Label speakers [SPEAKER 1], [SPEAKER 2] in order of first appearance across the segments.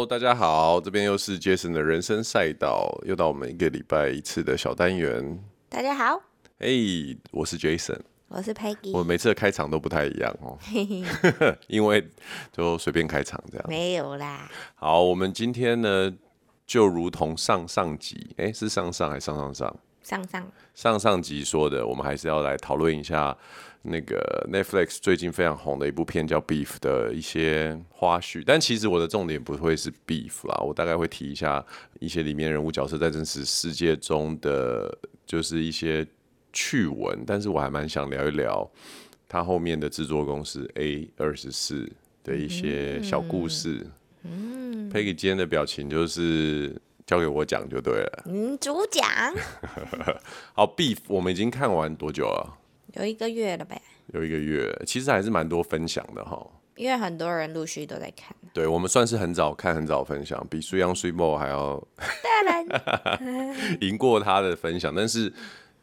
[SPEAKER 1] Hello，大家好，这边又是 Jason 的人生赛道，又到我们一个礼拜一次的小单元。
[SPEAKER 2] 大家好，
[SPEAKER 1] 哎、hey，我是 Jason，
[SPEAKER 2] 我是 Peggy，
[SPEAKER 1] 我每次的开场都不太一样哦，因为就随便开场这样。
[SPEAKER 2] 没有啦。
[SPEAKER 1] 好，我们今天呢，就如同上上集，哎，是上上还是上上上？
[SPEAKER 2] 上上
[SPEAKER 1] 上上集说的，我们还是要来讨论一下。那个 Netflix 最近非常红的一部片叫《Beef》的一些花絮，但其实我的重点不会是 Beef 啦，我大概会提一下一些里面人物角色在真实世界中的就是一些趣闻，但是我还蛮想聊一聊他后面的制作公司 A 二十四的一些小故事。嗯，Peggy 今天的表情就是交给我讲就对了。
[SPEAKER 2] 嗯，主讲。
[SPEAKER 1] 好，Beef 我们已经看完多久了？
[SPEAKER 2] 有一个月了呗，
[SPEAKER 1] 有一个月，其实还是蛮多分享的哈。
[SPEAKER 2] 因为很多人陆续都在看。
[SPEAKER 1] 对，我们算是很早看、很早分享，比水杨水某还要当然 赢过他的分享。但是，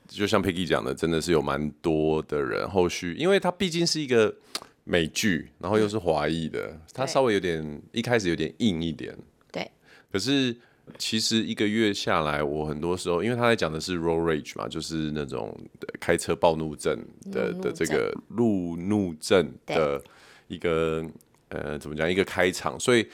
[SPEAKER 1] 就像 Peggy 讲的，真的是有蛮多的人后续，因为它毕竟是一个美剧，然后又是华裔的，它稍微有点一开始有点硬一点。
[SPEAKER 2] 对，
[SPEAKER 1] 可是。其实一个月下来，我很多时候，因为他在讲的是 road rage 嘛，就是那种开车暴怒症的的这个路怒症的一个呃，怎么讲一个开场，所以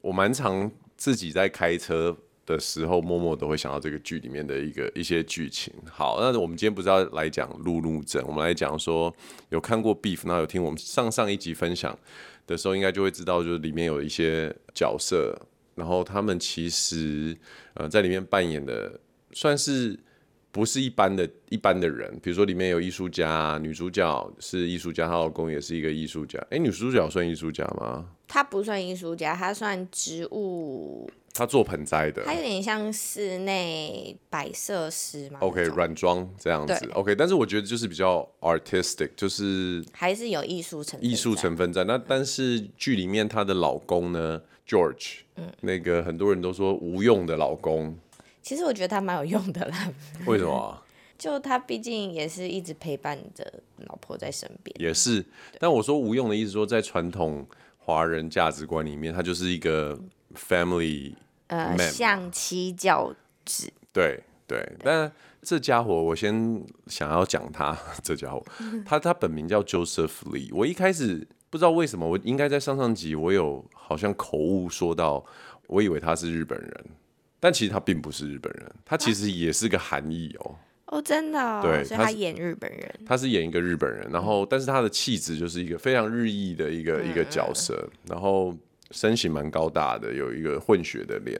[SPEAKER 1] 我蛮常自己在开车的时候，默默都会想到这个剧里面的一个一些剧情。好，那我们今天不是要来讲路怒症，我们来讲说有看过 Beef，那有听我们上上一集分享的时候，应该就会知道，就是里面有一些角色。然后他们其实，呃，在里面扮演的算是不是一般的一般的人，比如说里面有艺术家，女主角是艺术家，她老公也是一个艺术家。哎，女主角算艺术家吗？
[SPEAKER 2] 她不算艺术家，她算植物。
[SPEAKER 1] 她做盆栽的。
[SPEAKER 2] 他有点像室内摆设师嘛。
[SPEAKER 1] OK，软装这样子。OK，但是我觉得就是比较 artistic，就是
[SPEAKER 2] 还是有艺术成分。
[SPEAKER 1] 艺术成分在那，但是剧里面她的老公呢？George，嗯，那个很多人都说无用的老公，
[SPEAKER 2] 其实我觉得他蛮有用的啦。
[SPEAKER 1] 为什么？
[SPEAKER 2] 就他毕竟也是一直陪伴着老婆在身边。
[SPEAKER 1] 也是，但我说无用的意思说，在传统华人价值观里面，他就是一个 family，
[SPEAKER 2] 呃，象棋教子。
[SPEAKER 1] 对对，对，但这家伙，我先想要讲他，这家伙，他他本名叫 Joseph Lee，我一开始。不知道为什么，我应该在上上集我有好像口误说到，我以为他是日本人，但其实他并不是日本人，他其实也是个韩裔哦。
[SPEAKER 2] 哦，真的哦？对，所以他演日本人。
[SPEAKER 1] 他是演一个日本人，然后但是他的气质就是一个非常日裔的一个一个角色，然后身形蛮高大的，有一个混血的脸。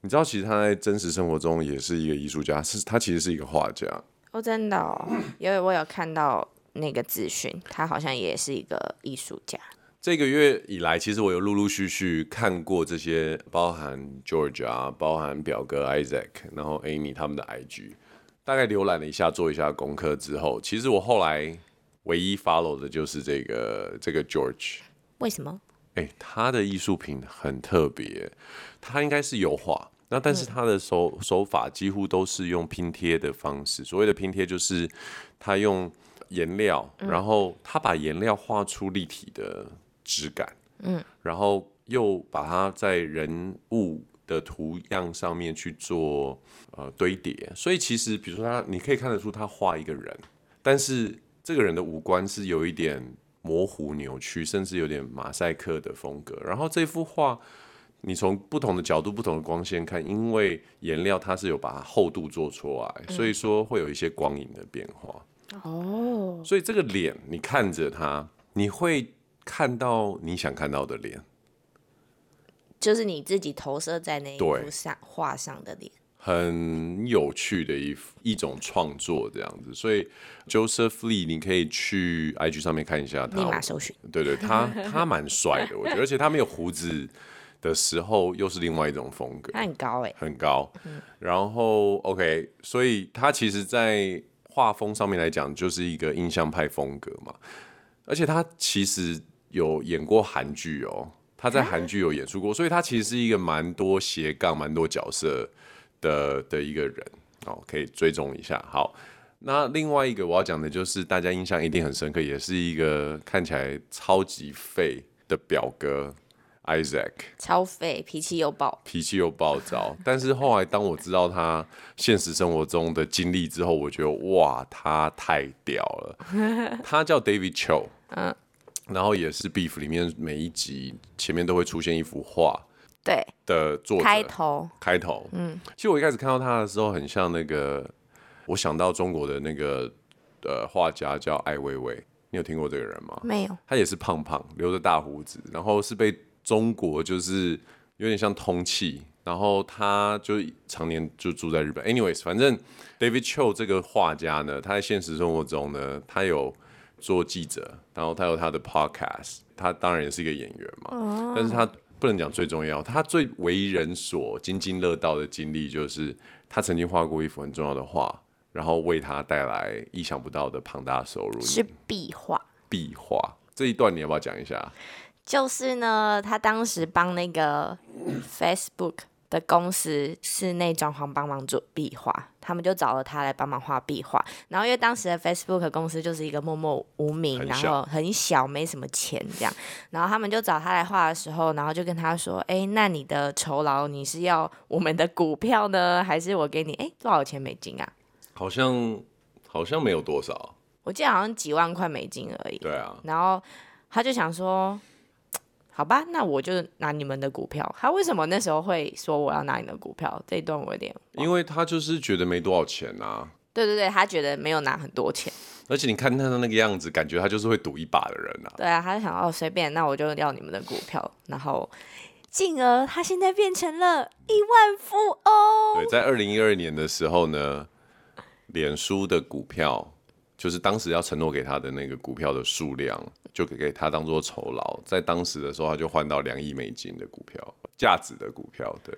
[SPEAKER 1] 你知道，其实他在真实生活中也是一个艺术家，是他其实是一个画家。
[SPEAKER 2] 哦，真的哦？因为我有看到。那个资讯，他好像也是一个艺术家。
[SPEAKER 1] 这个月以来，其实我有陆陆续续看过这些，包含 George 啊，包含表哥 Isaac，然后 Amy 他们的 IG，大概浏览了一下，做一下功课之后，其实我后来唯一 follow 的就是这个这个 George。
[SPEAKER 2] 为什么？
[SPEAKER 1] 哎，他的艺术品很特别，他应该是油画，那但是他的手、嗯、手法几乎都是用拼贴的方式。所谓的拼贴，就是他用。颜料，然后他把颜料画出立体的质感，嗯，然后又把它在人物的图样上面去做呃堆叠，所以其实比如说他，你可以看得出他画一个人，但是这个人的五官是有一点模糊扭曲，甚至有点马赛克的风格。然后这幅画，你从不同的角度、不同的光线看，因为颜料它是有把它厚度做出来，所以说会有一些光影的变化。
[SPEAKER 2] 哦、oh.，
[SPEAKER 1] 所以这个脸，你看着它，你会看到你想看到的脸，
[SPEAKER 2] 就是你自己投射在那一幅上画上的脸，
[SPEAKER 1] 很有趣的一一种创作这样子。所以 Joseph Lee，你可以去 IG 上面看一下他，
[SPEAKER 2] 立马搜寻。
[SPEAKER 1] 对对，他他蛮帅的，我觉得，而且他没有胡子的时候，又是另外一种风格。
[SPEAKER 2] 他很高哎、欸，
[SPEAKER 1] 很高。嗯、然后 OK，所以他其实，在画风上面来讲，就是一个印象派风格嘛，而且他其实有演过韩剧哦，他在韩剧有演出过，所以他其实是一个蛮多斜杠、蛮多角色的的一个人哦，可以追踪一下。好，那另外一个我要讲的就是大家印象一定很深刻，也是一个看起来超级废的表哥 Isaac，
[SPEAKER 2] 超废，脾气又暴，
[SPEAKER 1] 脾气又暴躁。但是后来当我知道他现实生活中的经历之后，我觉得哇，他太屌了。他叫 David Cho，嗯，然后也是 Beef 里面每一集前面都会出现一幅画，
[SPEAKER 2] 对
[SPEAKER 1] 的作者
[SPEAKER 2] 开头，
[SPEAKER 1] 开头，嗯，其实我一开始看到他的时候，很像那个，我想到中国的那个呃画家叫艾薇薇。你有听过这个人吗？
[SPEAKER 2] 没有。
[SPEAKER 1] 他也是胖胖，留着大胡子，然后是被中国就是有点像通气，然后他就常年就住在日本。Anyways，反正 David Cho 这个画家呢，他在现实生活中呢，他有做记者，然后他有他的 podcast，他当然也是一个演员嘛。哦。但是他不能讲最重要，他最为人所津津乐道的经历就是他曾经画过一幅很重要的画。然后为他带来意想不到的庞大收入，
[SPEAKER 2] 是壁画。
[SPEAKER 1] 壁画这一段你要不要讲一下？
[SPEAKER 2] 就是呢，他当时帮那个 Facebook 的公司室内装潢帮忙做壁画，他们就找了他来帮忙画壁画。然后因为当时的 Facebook 公司就是一个默默无名，然后很小，没什么钱这样。然后他们就找他来画的时候，然后就跟他说：“哎，那你的酬劳你是要我们的股票呢，还是我给你？哎，多少钱美金啊？”
[SPEAKER 1] 好像好像没有多少，
[SPEAKER 2] 我记得好像几万块美金而已。
[SPEAKER 1] 对啊，
[SPEAKER 2] 然后他就想说，好吧，那我就拿你们的股票。他为什么那时候会说我要拿你的股票？这一段我有点，
[SPEAKER 1] 因为他就是觉得没多少钱啊。
[SPEAKER 2] 对对对，他觉得没有拿很多钱。
[SPEAKER 1] 而且你看他的那个样子，感觉他就是会赌一把的人啊。
[SPEAKER 2] 对啊，他就想哦，随便，那我就要你们的股票，然后进而他现在变成了亿万富翁。
[SPEAKER 1] 对，在二零一二年的时候呢。脸书的股票，就是当时要承诺给他的那个股票的数量，就给给他当做酬劳。在当时的时候，他就换到两亿美金的股票，价值的股票。对，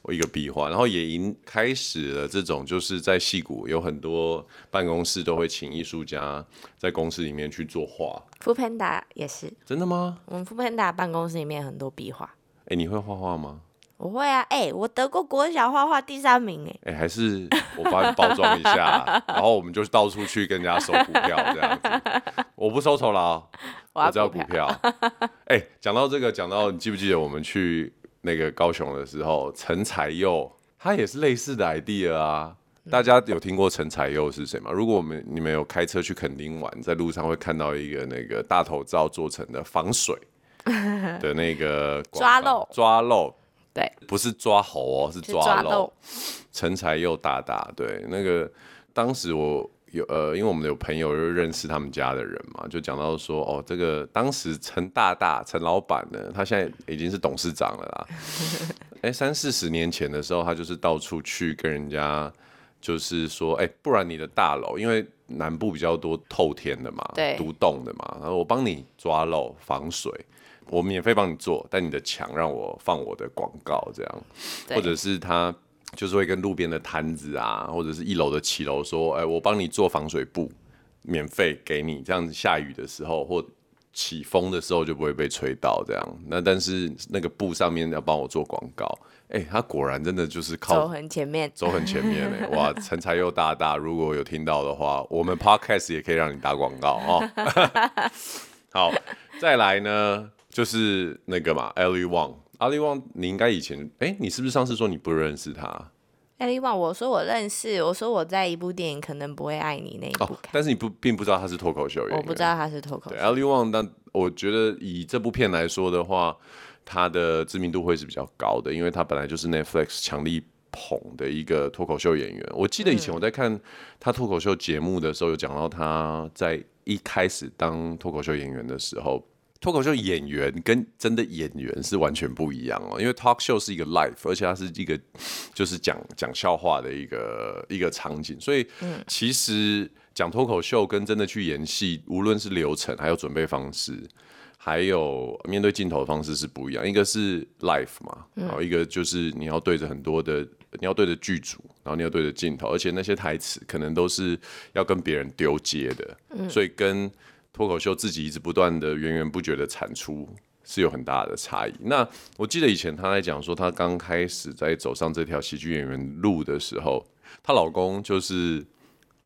[SPEAKER 1] 我一个壁画，然后也已经开始了这种，就是在戏谷有很多办公室都会请艺术家在公司里面去作画。
[SPEAKER 2] foodpanda 也是。
[SPEAKER 1] 真的吗？
[SPEAKER 2] 我们 foodpanda 办公室里面很多壁画。
[SPEAKER 1] 哎、欸，你会画画吗？
[SPEAKER 2] 我会啊，哎、欸，我得过国小画画第三名，哎，
[SPEAKER 1] 哎，还是我帮你包装一下，然后我们就到处去跟人家收股票这样子。我不收酬劳，我只要股票。哎，讲到这个，讲到你记不记得我们去那个高雄的时候，陈才佑他也是类似的 idea 啊。大家有听过陈才佑是谁吗？如果我们你们有开车去垦丁玩，在路上会看到一个那个大头照做成的防水 的那个
[SPEAKER 2] 抓漏
[SPEAKER 1] 抓漏。
[SPEAKER 2] 对，
[SPEAKER 1] 不是抓猴哦，是抓漏。成才又大大，对，那个当时我有呃，因为我们有朋友就认识他们家的人嘛，就讲到说，哦，这个当时陈大大陈老板呢，他现在已经是董事长了啦。哎，三四十年前的时候，他就是到处去跟人家，就是说，哎，不然你的大楼，因为南部比较多透天的嘛，对，独栋的嘛，然后我帮你抓漏防水。我免费帮你做，但你的墙让我放我的广告，这样，或者是他就是会跟路边的摊子啊，或者是一楼的骑楼说，哎、欸，我帮你做防水布，免费给你，这样子下雨的时候或起风的时候就不会被吹到，这样。那但是那个布上面要帮我做广告，哎、欸，他果然真的就是靠
[SPEAKER 2] 走很前面，
[SPEAKER 1] 走很前面哎、欸，哇，成才又大大，如果有听到的话，我们 Podcast 也可以让你打广告哦。好，再来呢？就是那个嘛，Ali Wong，Ali Wong，你应该以前，哎、欸，你是不是上次说你不认识他
[SPEAKER 2] ？Ali Wong，我说我认识，我说我在一部电影可能不会爱你那一部、哦，
[SPEAKER 1] 但是你不并不知道他是脱口秀演员，
[SPEAKER 2] 我不知道他是脱口秀。
[SPEAKER 1] Ali Wong，但我觉得以这部片来说的话，他的知名度会是比较高的，因为他本来就是 Netflix 强力捧的一个脱口秀演员。我记得以前我在看他脱口秀节目的时候，有讲到他在一开始当脱口秀演员的时候。脱口秀演员跟真的演员是完全不一样哦，因为 talk show 是一个 live，而且它是一个就是讲讲笑话的一个一个场景，所以其实讲脱口秀跟真的去演戏，无论是流程还有准备方式，还有面对镜头的方式是不一样。一个是 live 嘛，然后一个就是你要对着很多的，你要对着剧组，然后你要对着镜头，而且那些台词可能都是要跟别人丢接的，所以跟脱口秀自己一直不断的源源不绝的产出是有很大的差异。那我记得以前她在讲说，她刚开始在走上这条喜剧演员路的时候，她老公就是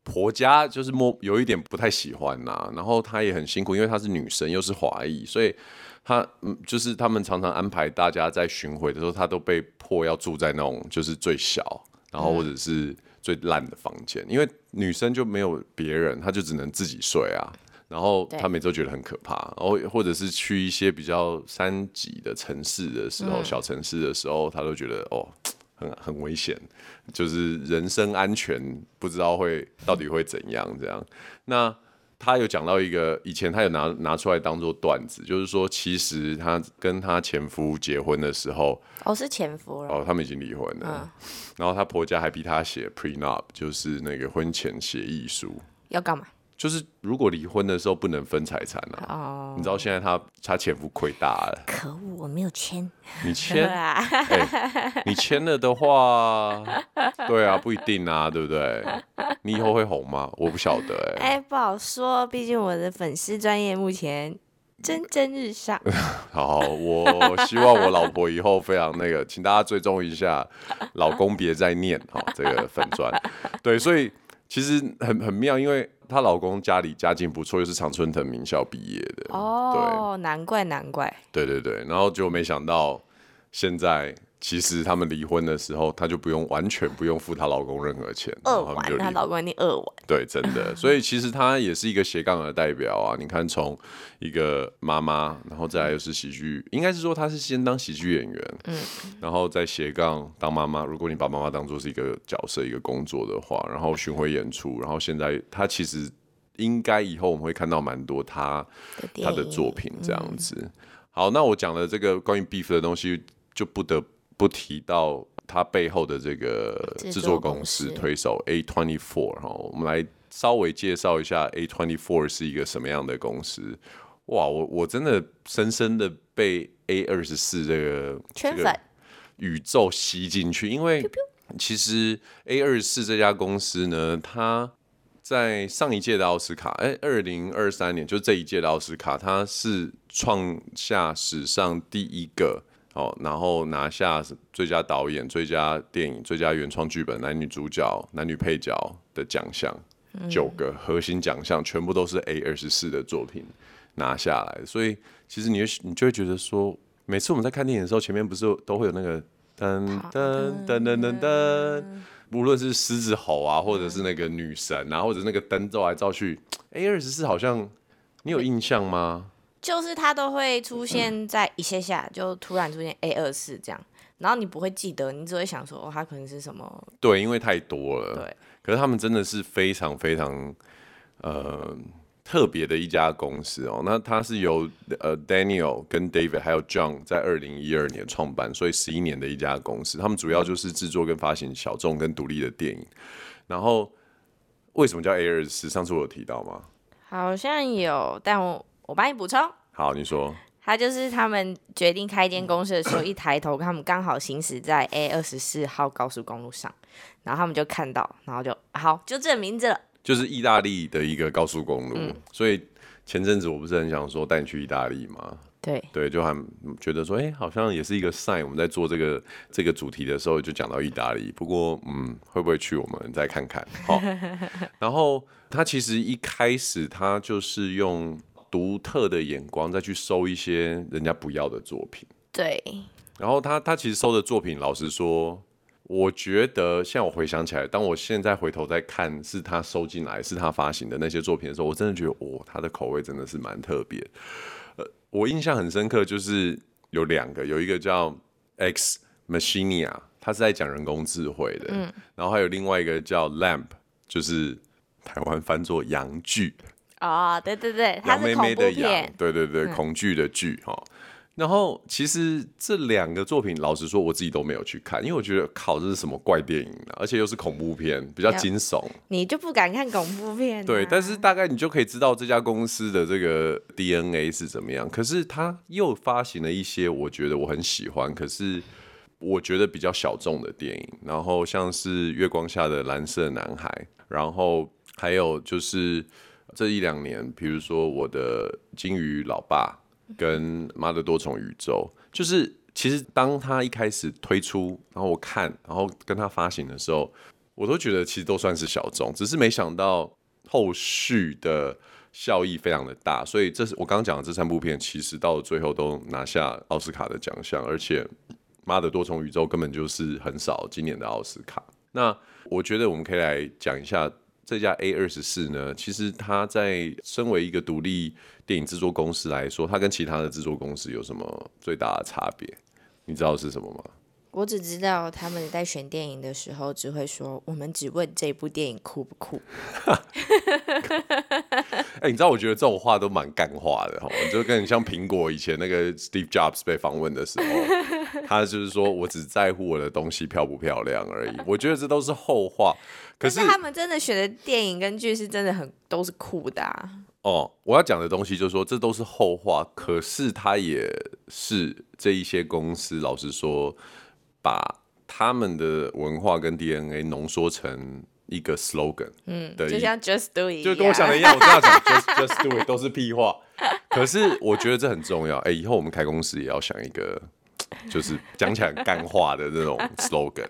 [SPEAKER 1] 婆家就是莫有一点不太喜欢呐、然后她也很辛苦，因为她是女生又是华裔，所以她嗯就是他们常常安排大家在巡回的时候，她都被迫要住在那种就是最小，然后或者是最烂的房间，因为女生就没有别人，她就只能自己睡啊。然后他每次都觉得很可怕，然后或者是去一些比较三级的城市的时候，小城市的时候，他都觉得哦。很很危险，就是人身安全不知道会到底会怎样这样。那他有讲到一个，以前他有拿拿出来当做段子，就是说其实他跟他前夫结婚的时候，
[SPEAKER 2] 哦是前夫了，
[SPEAKER 1] 哦他们已经离婚了，嗯，然后他婆家还逼他写 prenup，就是那个婚前协议书，
[SPEAKER 2] 要干嘛？
[SPEAKER 1] 就是如果离婚的时候不能分财产啊，oh. 你知道现在他他前夫亏大了，
[SPEAKER 2] 可恶，我没有签，
[SPEAKER 1] 你签，欸、你签了的话，对啊，不一定啊，对不对？你以后会红吗？我不晓得、欸，哎，
[SPEAKER 2] 哎，不好说，毕竟我的粉丝专业目前蒸蒸日上。
[SPEAKER 1] 好，我希望我老婆以后非常那个，请大家追踪一下，老公别再念哈，这个粉专，对，所以其实很很妙，因为。她老公家里家境不错，又是常春藤名校毕业的
[SPEAKER 2] 哦，对，难怪难怪。
[SPEAKER 1] 对对对，然后就没想到现在。其实他们离婚的时候，她就不用完全不用付她老公任何钱，
[SPEAKER 2] 二万，她老公一定二万。
[SPEAKER 1] 对，真的。所以其实她也是一个斜杠的代表啊！你看，从一个妈妈，然后再来又是喜剧，应该是说她是先当喜剧演员，嗯，然后再斜杠当妈妈。如果你把妈妈当做是一个角色、一个工作的话，然后巡回演出，然后现在她其实应该以后我们会看到蛮多她她的作品这样子。嗯、好，那我讲的这个关于 Beef 的东西，就不得。不提到它背后的这个制作公司推手 A twenty four 哈，我们来稍微介绍一下 A twenty four 是一个什么样的公司。哇，我我真的深深的被 A 二十四这个这个宇宙吸进去，因为其实 A 二十四这家公司呢，它在上一届的奥斯卡，哎，二零二三年就这一届的奥斯卡，它是创下史上第一个。哦，然后拿下最佳导演、最佳电影、最佳原创剧本、男女主角、男女配角的奖项，九个核心奖项全部都是 A 二十四的作品拿下来。所以其实你你就会觉得说，每次我们在看电影的时候，前面不是都会有那个噔噔噔噔噔噔，无论是狮子吼啊，或者是那个女神啊，或者那个灯照来照去，A 二十四好像你有印象吗？
[SPEAKER 2] 就是它都会出现在一下下，就突然出现 A 二四这样，然后你不会记得，你只会想说，哦，它可能是什么？
[SPEAKER 1] 对，因为太多了。
[SPEAKER 2] 对，
[SPEAKER 1] 可是他们真的是非常非常呃特别的一家公司哦。那它是由呃 Daniel 跟 David 还有 John 在二零一二年创办，所以十一年的一家公司。他们主要就是制作跟发行小众跟独立的电影。然后为什么叫 A 二十四？上次我有提到吗？
[SPEAKER 2] 好像有，但我。我帮你补充。
[SPEAKER 1] 好，你说。
[SPEAKER 2] 他就是他们决定开一间公司的时候，一抬头，他们刚好行驶在 A 二十四号高速公路上，然后他们就看到，然后就好，就这名字了。
[SPEAKER 1] 就是意大利的一个高速公路，嗯、所以前阵子我不是很想说带你去意大利吗？
[SPEAKER 2] 对
[SPEAKER 1] 对，就还觉得说，哎、欸，好像也是一个 sign。我们在做这个这个主题的时候，就讲到意大利。不过，嗯，会不会去，我们再看看。好，然后他其实一开始他就是用。独特的眼光再去收一些人家不要的作品，
[SPEAKER 2] 对。
[SPEAKER 1] 然后他他其实收的作品，老实说，我觉得现在我回想起来，当我现在回头再看是他收进来、是他发行的那些作品的时候，我真的觉得，哦，他的口味真的是蛮特别。呃，我印象很深刻，就是有两个，有一个叫 Ex Machina，他是在讲人工智慧的，嗯。然后还有另外一个叫 Lamp，就是台湾翻作阳具。
[SPEAKER 2] 哦，oh, 对对对，它是恐怖片，
[SPEAKER 1] 对对对，嗯、恐惧的惧哈。然后其实这两个作品，老实说，我自己都没有去看，因为我觉得靠，这是什么怪电影啊，而且又是恐怖片，比较惊悚。
[SPEAKER 2] 你就不敢看恐怖片、啊？
[SPEAKER 1] 对，但是大概你就可以知道这家公司的这个 DNA 是怎么样。可是他又发行了一些我觉得我很喜欢，可是我觉得比较小众的电影。然后像是《月光下的蓝色男孩》，然后还有就是。这一两年，比如说我的金鱼老爸跟妈的多重宇宙，就是其实当他一开始推出，然后我看，然后跟他发行的时候，我都觉得其实都算是小众，只是没想到后续的效益非常的大，所以这是我刚刚讲的这三部片，其实到了最后都拿下奥斯卡的奖项，而且妈的多重宇宙根本就是很少今年的奥斯卡。那我觉得我们可以来讲一下这家 A 二十四呢，其实它在身为一个独立电影制作公司来说，它跟其他的制作公司有什么最大的差别？你知道是什么吗？
[SPEAKER 2] 我只知道他们在选电影的时候只会说：“我们只问这部电影酷不酷。”
[SPEAKER 1] 哎，你知道我觉得这种话都蛮干话的哈，就跟你像苹果以前那个 Steve Jobs 被访问的时候，他就是说我只在乎我的东西漂不漂亮而已。我觉得这都是后话。可是，
[SPEAKER 2] 他们真的选的电影跟剧是真的很都是酷的啊。
[SPEAKER 1] 哦，我要讲的东西就是说，这都是后话。可是他也是这一些公司，老实说。把他们的文化跟 DNA 浓缩成一个 slogan，嗯，对，
[SPEAKER 2] 就像 Just Do It，
[SPEAKER 1] 就跟我想的一样。我这样讲 Just Just Do It 都是屁话，可是我觉得这很重要。哎、欸，以后我们开公司也要想一个，就是讲起来很干话的那种 slogan。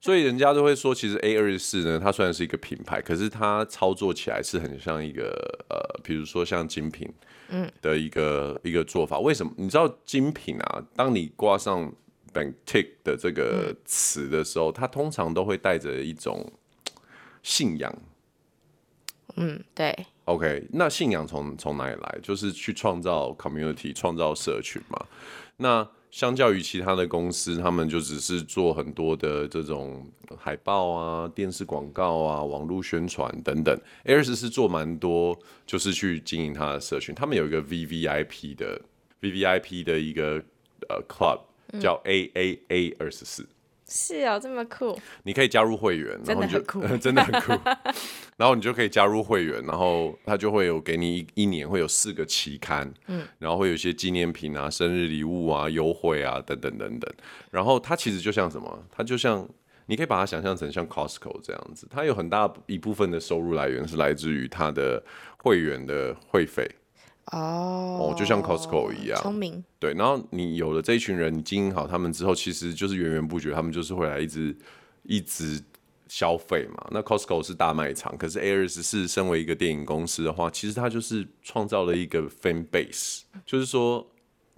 [SPEAKER 1] 所以人家都会说，其实 A 二十四呢，它虽然是一个品牌，可是它操作起来是很像一个呃，比如说像精品，嗯，的一个、嗯、一个做法。为什么？你知道精品啊？当你挂上 Bantic 的这个词的时候，它通常都会带着一种信仰。
[SPEAKER 2] 嗯，对。
[SPEAKER 1] OK，那信仰从从哪里来？就是去创造 community，创造社群嘛。那相较于其他的公司，他们就只是做很多的这种海报啊、电视广告啊、网络宣传等等。Airs 是做蛮多，就是去经营他的社群。他们有一个 VVIP 的 VVIP 的一个呃 club。叫 A A A 二十四，
[SPEAKER 2] 是哦，这么酷！
[SPEAKER 1] 你可以加入会员，然后你就 真的很酷。然后你就可以加入会员，然后他就会有给你一一年会有四个期刊，嗯，然后会有一些纪念品啊、生日礼物啊、优惠啊等等等等。然后它其实就像什么？它就像你可以把它想象成像 Costco 这样子，它有很大一部分的收入来源是来自于它的会员的会费。哦，就像 Costco 一样，
[SPEAKER 2] 聪明。
[SPEAKER 1] 对，然后你有了这一群人，你经营好他们之后，其实就是源源不绝，他们就是会来一直一直消费嘛。那 Costco 是大卖场，可是 Airs 是身为一个电影公司的话，其实它就是创造了一个 fan base，就是说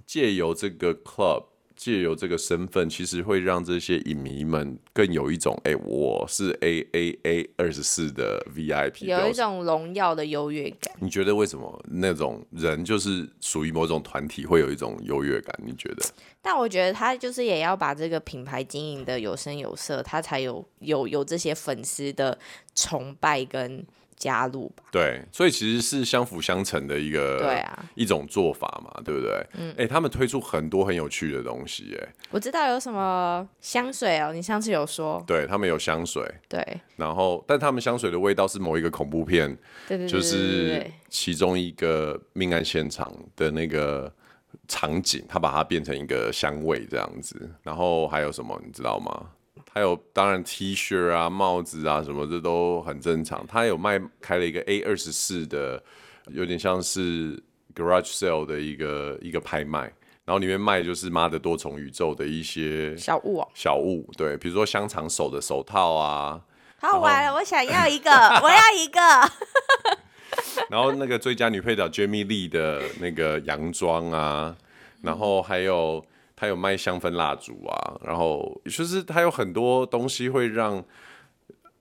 [SPEAKER 1] 借由这个 club。借由这个身份，其实会让这些影迷们更有一种，哎、欸，我是 A A A 二十四的 VIP，
[SPEAKER 2] 有一种荣耀的优越感。
[SPEAKER 1] 你觉得为什么那种人就是属于某种团体会有一种优越感？你觉得？
[SPEAKER 2] 但我觉得他就是也要把这个品牌经营的有声有色，他才有有有这些粉丝的崇拜跟。加入吧，
[SPEAKER 1] 对，所以其实是相辅相成的一个，对啊，一种做法嘛，对不对？嗯，哎、欸，他们推出很多很有趣的东西，哎，
[SPEAKER 2] 我知道有什么香水哦，你上次有说，
[SPEAKER 1] 对他们有香水，
[SPEAKER 2] 对，
[SPEAKER 1] 然后，但他们香水的味道是某一个恐怖片，
[SPEAKER 2] 对对对，
[SPEAKER 1] 就是其中一个命案现场的那个场景，它把它变成一个香味这样子，然后还有什么你知道吗？还有，当然 T 恤啊、帽子啊什么这都很正常。他有卖开了一个 A 二十四的，有点像是 Garage Sale 的一个一个拍卖，然后里面卖就是妈的多重宇宙的一些
[SPEAKER 2] 小物哦，
[SPEAKER 1] 小物对，比如说香肠手的手套啊，
[SPEAKER 2] 好玩了，我想要一个，我要一个。
[SPEAKER 1] 然后那个最佳女配角 Jamie Lee 的那个洋装啊，然后还有。还有卖香氛蜡烛啊，然后就是它有很多东西会让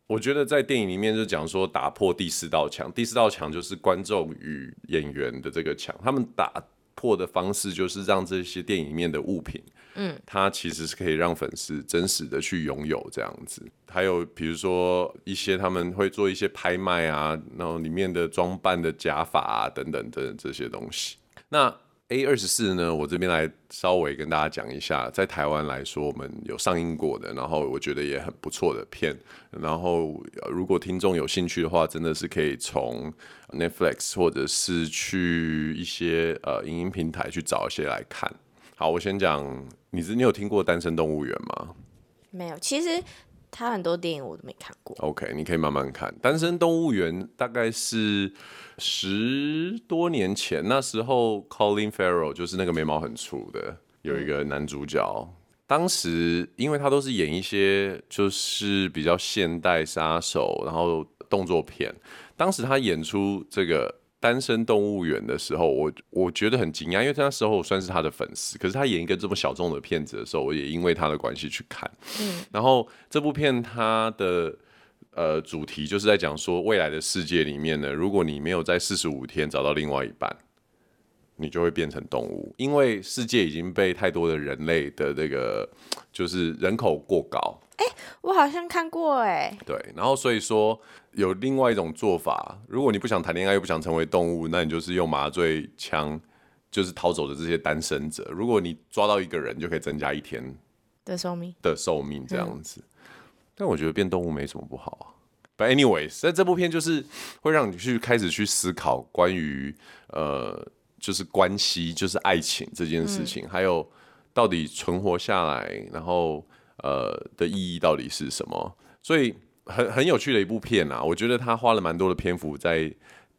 [SPEAKER 1] 我觉得在电影里面就讲说打破第四道墙，第四道墙就是观众与演员的这个墙，他们打破的方式就是让这些电影里面的物品，嗯，它其实是可以让粉丝真实的去拥有这样子。还有比如说一些他们会做一些拍卖啊，然后里面的装扮的假发啊等等等这些东西，那。A 二十四呢，我这边来稍微跟大家讲一下，在台湾来说，我们有上映过的，然后我觉得也很不错的片。然后如果听众有兴趣的话，真的是可以从 Netflix 或者是去一些呃影音平台去找一些来看。好，我先讲，你是你有听过《单身动物园》吗？
[SPEAKER 2] 没有，其实。他很多电影我都没看过。
[SPEAKER 1] OK，你可以慢慢看。《单身动物园》大概是十多年前，那时候 Colin Farrell 就是那个眉毛很粗的，有一个男主角。当时因为他都是演一些就是比较现代杀手，然后动作片。当时他演出这个。单身动物园的时候，我我觉得很惊讶，因为那时候我算是他的粉丝。可是他演一个这么小众的片子的时候，我也因为他的关系去看。嗯，然后这部片它的呃主题就是在讲说，未来的世界里面呢，如果你没有在四十五天找到另外一半，你就会变成动物，因为世界已经被太多的人类的这个就是人口过高。
[SPEAKER 2] 哎、欸，我好像看过哎、欸。
[SPEAKER 1] 对，然后所以说有另外一种做法，如果你不想谈恋爱又不想成为动物，那你就是用麻醉枪，就是逃走的这些单身者。如果你抓到一个人，就可以增加一天
[SPEAKER 2] 的寿命
[SPEAKER 1] 的寿命这样子。嗯、但我觉得变动物没什么不好啊。But anyways，在这部片就是会让你去开始去思考关于呃，就是关系，就是爱情这件事情，嗯、还有到底存活下来，然后。呃的意义到底是什么？所以很很有趣的一部片啊，我觉得他花了蛮多的篇幅在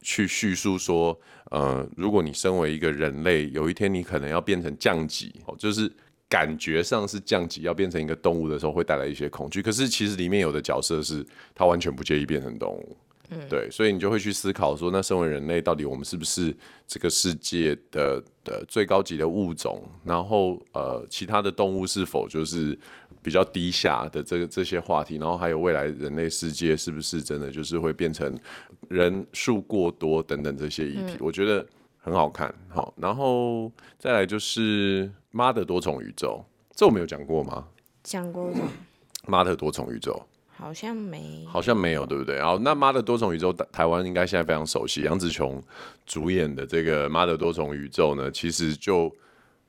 [SPEAKER 1] 去叙述说，呃，如果你身为一个人类，有一天你可能要变成降级，就是感觉上是降级，要变成一个动物的时候，会带来一些恐惧。可是其实里面有的角色是他完全不介意变成动物。嗯，对，所以你就会去思考说，那身为人类，到底我们是不是这个世界的的最高级的物种？然后，呃，其他的动物是否就是比较低下的这个这些话题？然后还有未来人类世界是不是真的就是会变成人数过多等等这些议题？嗯，我觉得很好看。好，然后再来就是《妈的多重宇宙》，这我没有讲过吗？
[SPEAKER 2] 讲过。
[SPEAKER 1] 妈的多重宇宙。
[SPEAKER 2] 好像没，
[SPEAKER 1] 好像没有，对不对？然后那《妈的多重宇宙》台湾应该现在非常熟悉，杨紫琼主演的这个《妈的多重宇宙》呢，其实就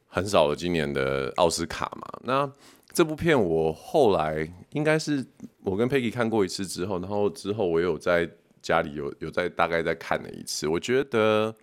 [SPEAKER 1] 很少了今年的奥斯卡嘛。那这部片我后来应该是我跟 Peggy 看过一次之后，然后之后我有在家里有有在大概再看了一次，我觉得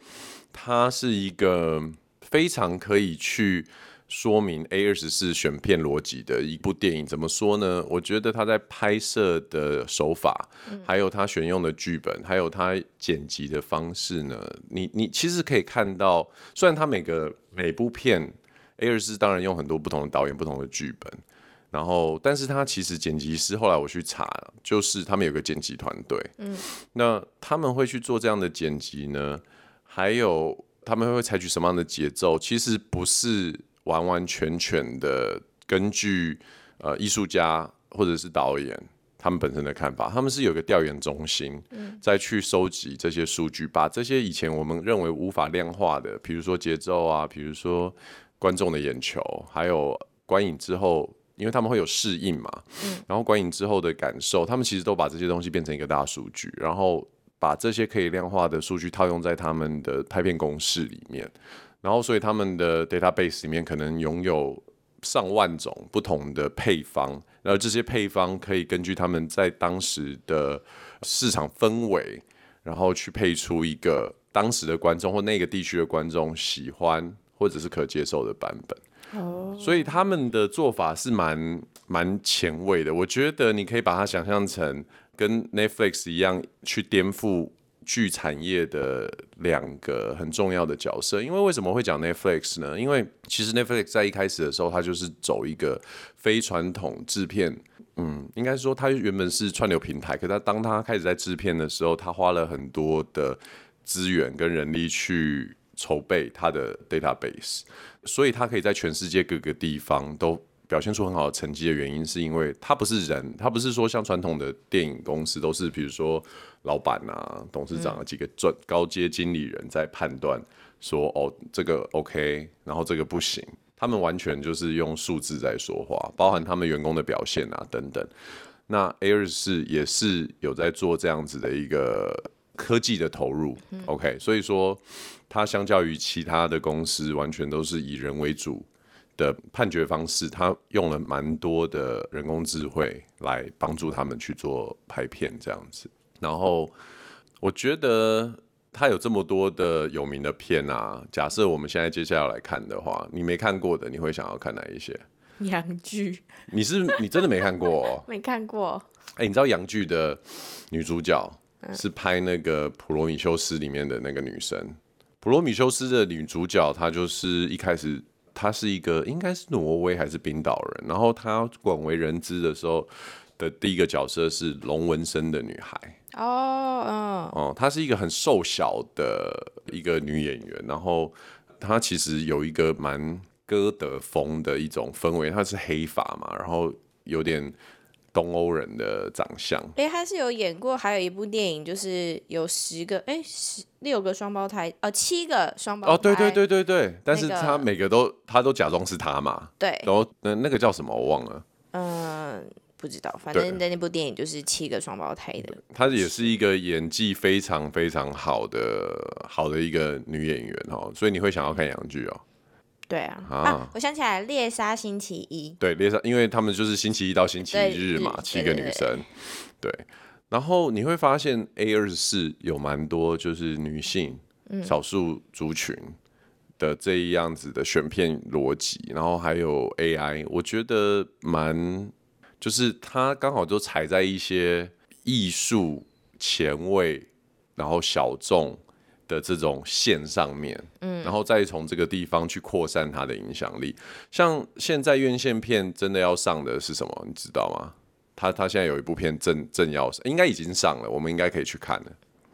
[SPEAKER 1] 它是一个非常可以去。说明 A 二十四选片逻辑的一部电影，怎么说呢？我觉得他在拍摄的手法，还有他选用的剧本，还有他剪辑的方式呢，你你其实可以看到，虽然他每个每部片 A 二十四当然用很多不同的导演、不同的剧本，然后，但是他其实剪辑师后来我去查，就是他们有个剪辑团队，嗯，那他们会去做这样的剪辑呢？还有他们会采取什么样的节奏？其实不是。完完全全的根据呃艺术家或者是导演他们本身的看法，他们是有个调研中心，再去收集这些数据，把这些以前我们认为无法量化的，比如说节奏啊，比如说观众的眼球，还有观影之后，因为他们会有适应嘛，然后观影之后的感受，他们其实都把这些东西变成一个大数据，然后把这些可以量化的数据套用在他们的拍片公式里面。然后，所以他们的 database 里面可能拥有上万种不同的配方，然后这些配方可以根据他们在当时的市场氛围，然后去配出一个当时的观众或那个地区的观众喜欢或者是可接受的版本。Oh. 所以他们的做法是蛮蛮前卫的。我觉得你可以把它想象成跟 Netflix 一样去颠覆。剧产业的两个很重要的角色，因为为什么会讲 Netflix 呢？因为其实 Netflix 在一开始的时候，它就是走一个非传统制片，嗯，应该说它原本是串流平台，可它当它开始在制片的时候，它花了很多的资源跟人力去筹备它的 database，所以它可以在全世界各个地方都表现出很好的成绩的原因，是因为它不是人，它不是说像传统的电影公司都是，比如说。老板啊，董事长啊，几个专高阶经理人在判断说，哦，这个 OK，然后这个不行。他们完全就是用数字在说话，包含他们员工的表现啊等等。那 A24 也是有在做这样子的一个科技的投入，OK。所以说，它相较于其他的公司，完全都是以人为主的判决方式。他用了蛮多的人工智慧来帮助他们去做拍片这样子。然后我觉得他有这么多的有名的片啊，假设我们现在接下来来看的话，你没看过的，你会想要看哪一些？
[SPEAKER 2] 洋剧？
[SPEAKER 1] 你是你真的没看过哦？
[SPEAKER 2] 没看过。
[SPEAKER 1] 哎，你知道洋剧的女主角是拍那个《普罗米修斯》里面的那个女生？《普罗米修斯》的女主角，她就是一开始她是一个应该是挪威还是冰岛人，然后她广为人知的时候的第一个角色是龙纹身的女孩。
[SPEAKER 2] 哦，嗯，
[SPEAKER 1] 哦，她是一个很瘦小的一个女演员，然后她其实有一个蛮歌德风的一种氛围，她是黑发嘛，然后有点。东欧人的长相，
[SPEAKER 2] 哎、欸，他是有演过，还有一部电影，就是有十个，哎、欸，十六个双胞胎，呃，七个双胞胎，
[SPEAKER 1] 哦，对对对对对，但是他每个都，
[SPEAKER 2] 那个、
[SPEAKER 1] 他都假装是他嘛，
[SPEAKER 2] 对，
[SPEAKER 1] 然后那那个叫什么？我忘了，
[SPEAKER 2] 嗯，不知道，反正在那部电影就是七个双胞胎的，
[SPEAKER 1] 她也是一个演技非常非常好的好的一个女演员哦，所以你会想要看洋剧哦。
[SPEAKER 2] 对啊，啊，啊，我想起来，猎杀星期一。
[SPEAKER 1] 对，猎杀，因为他们就是星期一到星期日嘛，七个女生。对，对，然后你会发现 A 二十四有蛮多就是女性少数族群的这一样子的选片逻辑，然后还有 AI，我觉得蛮就是它刚好就踩在一些艺术前卫，然后小众。的这种线上面，嗯，然后再从这个地方去扩散它的影响力。像现在院线片真的要上的是什么？你知道吗？他他现在有一部片正正要上，应该已经上了，我们应该可以去看了。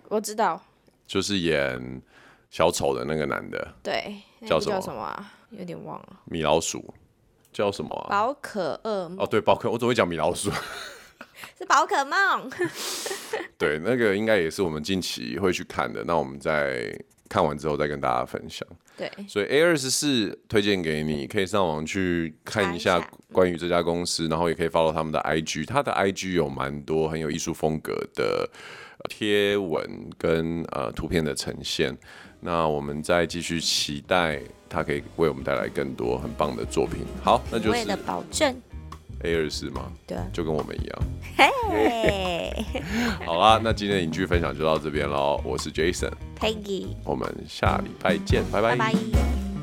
[SPEAKER 2] 我知道，就是
[SPEAKER 1] 演小丑的那个男的，
[SPEAKER 2] 对，
[SPEAKER 1] 叫什么？
[SPEAKER 2] 叫什么啊？有点忘了。
[SPEAKER 1] 米老鼠叫什么啊？
[SPEAKER 2] 宝可噩梦。
[SPEAKER 1] 哦，对，宝可，我只会讲米老鼠。
[SPEAKER 2] 是宝可梦，
[SPEAKER 1] 对，那个应该也是我们近期会去看的。那我们在看完之后再跟大家分享。
[SPEAKER 2] 对，
[SPEAKER 1] 所以 A 二十四推荐给你，可以上网去看一下关于这家公司，然后也可以 follow 他们的 IG，他的 IG 有蛮多很有艺术风格的贴文跟呃图片的呈现。那我们再继续期待他可以为我们带来更多很棒的作品。好，那就是为
[SPEAKER 2] 了保证。
[SPEAKER 1] A 二四吗？
[SPEAKER 2] 对，
[SPEAKER 1] 就跟我们一样。
[SPEAKER 2] 嘿，
[SPEAKER 1] 好啦，那今天的影剧分享就到这边喽。我是 Jason，Peggy，我们下礼拜见，拜拜。
[SPEAKER 2] 拜拜。